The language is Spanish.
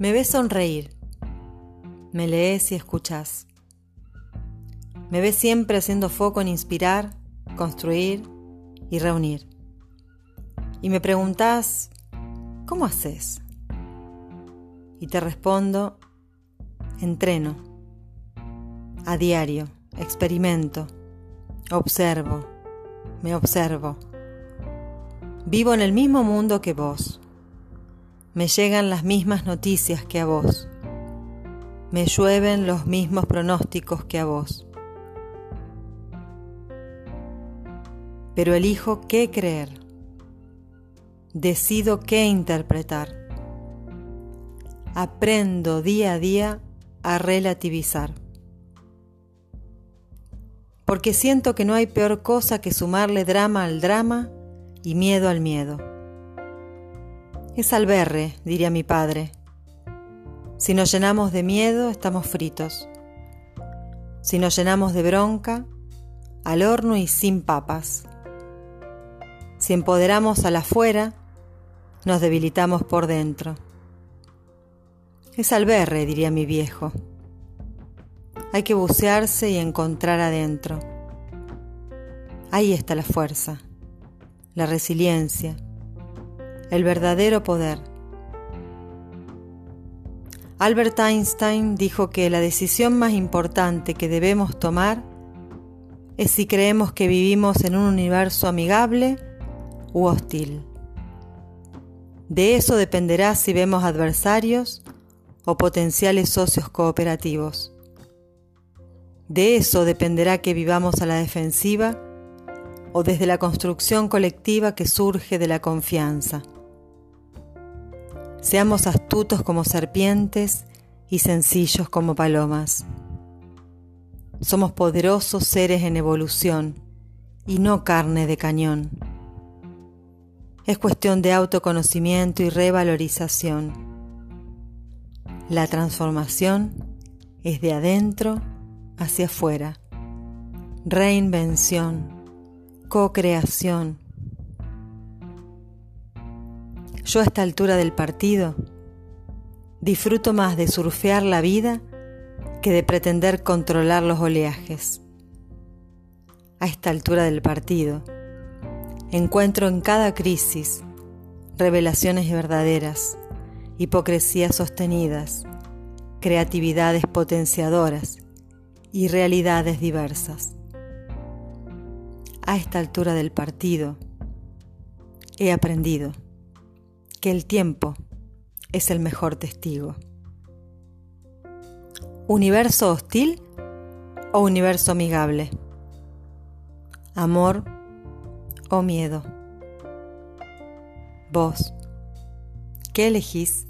Me ves sonreír, me lees y escuchas. Me ves siempre haciendo foco en inspirar, construir y reunir. Y me preguntas, ¿cómo haces? Y te respondo, entreno, a diario, experimento, observo, me observo. Vivo en el mismo mundo que vos. Me llegan las mismas noticias que a vos. Me llueven los mismos pronósticos que a vos. Pero elijo qué creer. Decido qué interpretar. Aprendo día a día a relativizar. Porque siento que no hay peor cosa que sumarle drama al drama y miedo al miedo. Es alberre, diría mi padre. Si nos llenamos de miedo, estamos fritos. Si nos llenamos de bronca, al horno y sin papas. Si empoderamos al afuera, nos debilitamos por dentro. Es alberre, diría mi viejo. Hay que bucearse y encontrar adentro. Ahí está la fuerza, la resiliencia, el verdadero poder. Albert Einstein dijo que la decisión más importante que debemos tomar es si creemos que vivimos en un universo amigable u hostil. De eso dependerá si vemos adversarios o potenciales socios cooperativos. De eso dependerá que vivamos a la defensiva o desde la construcción colectiva que surge de la confianza. Seamos astutos como serpientes y sencillos como palomas. Somos poderosos seres en evolución y no carne de cañón. Es cuestión de autoconocimiento y revalorización. La transformación es de adentro hacia afuera. Reinvención, co-creación, yo a esta altura del partido disfruto más de surfear la vida que de pretender controlar los oleajes. A esta altura del partido encuentro en cada crisis revelaciones verdaderas, hipocresías sostenidas, creatividades potenciadoras y realidades diversas. A esta altura del partido he aprendido que el tiempo es el mejor testigo. ¿Universo hostil o universo amigable? ¿Amor o miedo? Vos, ¿qué elegís?